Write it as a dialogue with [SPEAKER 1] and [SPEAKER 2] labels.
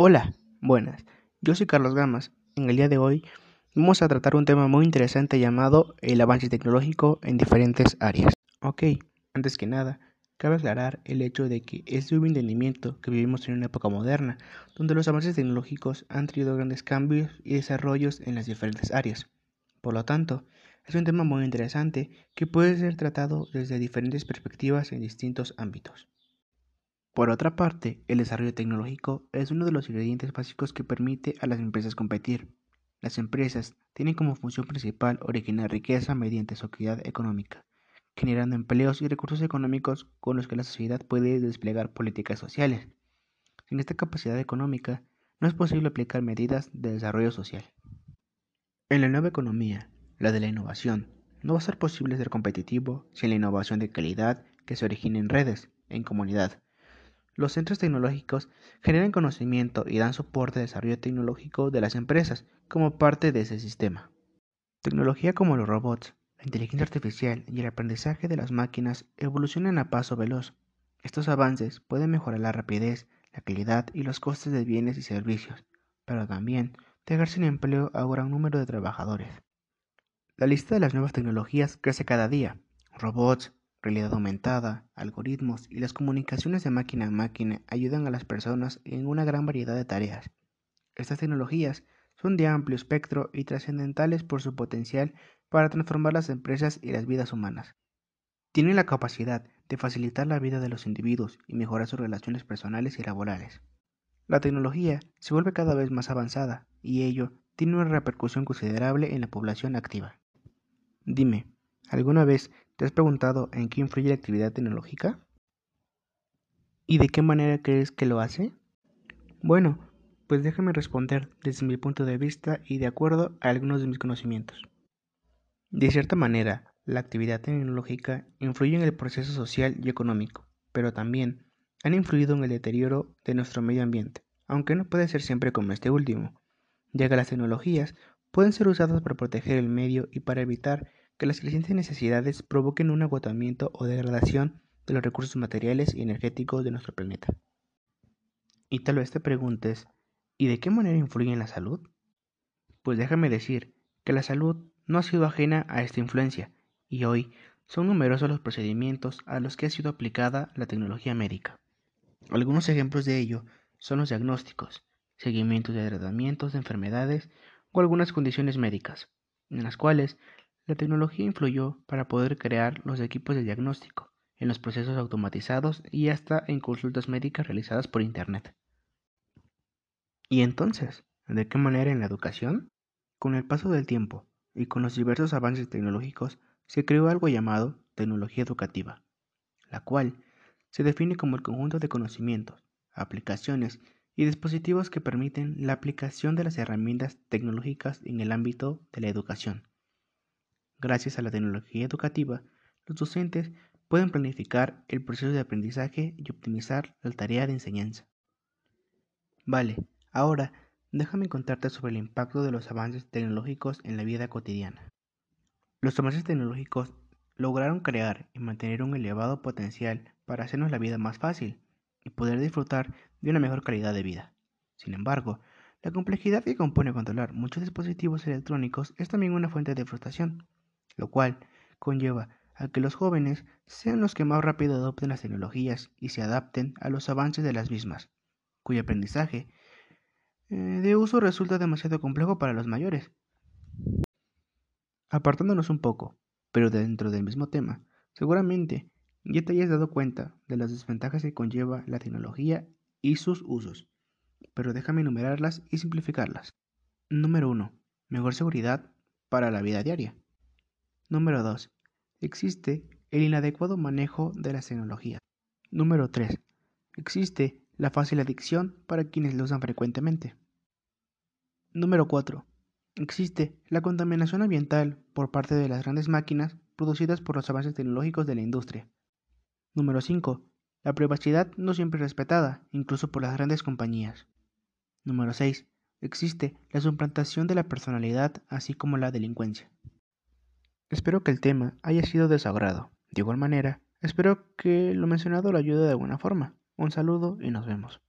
[SPEAKER 1] Hola, buenas. Yo soy Carlos Gamas. En el día de hoy vamos a tratar un tema muy interesante llamado el avance tecnológico en diferentes áreas. Ok, antes que nada, cabe aclarar el hecho de que es de un entendimiento que vivimos en una época moderna, donde los avances tecnológicos han traído grandes cambios y desarrollos en las diferentes áreas. Por lo tanto, es un tema muy interesante que puede ser tratado desde diferentes perspectivas en distintos ámbitos. Por otra parte, el desarrollo tecnológico es uno de los ingredientes básicos que permite a las empresas competir. Las empresas tienen como función principal originar riqueza mediante su actividad económica, generando empleos y recursos económicos con los que la sociedad puede desplegar políticas sociales. Sin esta capacidad económica, no es posible aplicar medidas de desarrollo social. En la nueva economía, la de la innovación, no va a ser posible ser competitivo sin la innovación de calidad que se origina en redes, en comunidad, los centros tecnológicos generan conocimiento y dan soporte al desarrollo tecnológico de las empresas como parte de ese sistema. Tecnología como los robots, la inteligencia artificial y el aprendizaje de las máquinas evolucionan a paso veloz. Estos avances pueden mejorar la rapidez, la calidad y los costes de bienes y servicios, pero también dejar sin empleo a un gran número de trabajadores. La lista de las nuevas tecnologías crece cada día. Robots, realidad aumentada, algoritmos y las comunicaciones de máquina a máquina ayudan a las personas en una gran variedad de tareas. Estas tecnologías son de amplio espectro y trascendentales por su potencial para transformar las empresas y las vidas humanas. Tienen la capacidad de facilitar la vida de los individuos y mejorar sus relaciones personales y laborales. La tecnología se vuelve cada vez más avanzada y ello tiene una repercusión considerable en la población activa. Dime, ¿alguna vez ¿Te has preguntado en qué influye la actividad tecnológica? ¿Y de qué manera crees que lo hace? Bueno, pues déjame responder desde mi punto de vista y de acuerdo a algunos de mis conocimientos. De cierta manera, la actividad tecnológica influye en el proceso social y económico, pero también han influido en el deterioro de nuestro medio ambiente, aunque no puede ser siempre como este último, ya que las tecnologías pueden ser usadas para proteger el medio y para evitar que las crecientes necesidades provoquen un agotamiento o degradación de los recursos materiales y energéticos de nuestro planeta. Y tal vez te preguntes, ¿y de qué manera influye en la salud? Pues déjame decir que la salud no ha sido ajena a esta influencia, y hoy son numerosos los procedimientos a los que ha sido aplicada la tecnología médica. Algunos ejemplos de ello son los diagnósticos, seguimientos de tratamientos de enfermedades o algunas condiciones médicas, en las cuales la tecnología influyó para poder crear los equipos de diagnóstico, en los procesos automatizados y hasta en consultas médicas realizadas por Internet. ¿Y entonces? ¿De qué manera en la educación? Con el paso del tiempo y con los diversos avances tecnológicos se creó algo llamado tecnología educativa, la cual se define como el conjunto de conocimientos, aplicaciones y dispositivos que permiten la aplicación de las herramientas tecnológicas en el ámbito de la educación Gracias a la tecnología educativa, los docentes pueden planificar el proceso de aprendizaje y optimizar la tarea de enseñanza. Vale, ahora déjame contarte sobre el impacto de los avances tecnológicos en la vida cotidiana. Los avances tecnológicos lograron crear y mantener un elevado potencial para hacernos la vida más fácil y poder disfrutar de una mejor calidad de vida. Sin embargo, la complejidad que compone controlar muchos dispositivos electrónicos es también una fuente de frustración lo cual conlleva a que los jóvenes sean los que más rápido adopten las tecnologías y se adapten a los avances de las mismas, cuyo aprendizaje eh, de uso resulta demasiado complejo para los mayores. Apartándonos un poco, pero dentro del mismo tema, seguramente ya te hayas dado cuenta de las desventajas que conlleva la tecnología y sus usos, pero déjame enumerarlas y simplificarlas. Número 1. Mejor seguridad para la vida diaria. Número 2. Existe el inadecuado manejo de las tecnologías. Número 3. Existe la fácil adicción para quienes lo usan frecuentemente. Número 4. Existe la contaminación ambiental por parte de las grandes máquinas producidas por los avances tecnológicos de la industria. Número 5. La privacidad no siempre respetada, incluso por las grandes compañías. Número 6. Existe la suplantación de la personalidad así como la delincuencia. Espero que el tema haya sido de. De igual manera, espero que lo mencionado lo ayude de alguna forma. Un saludo y nos vemos.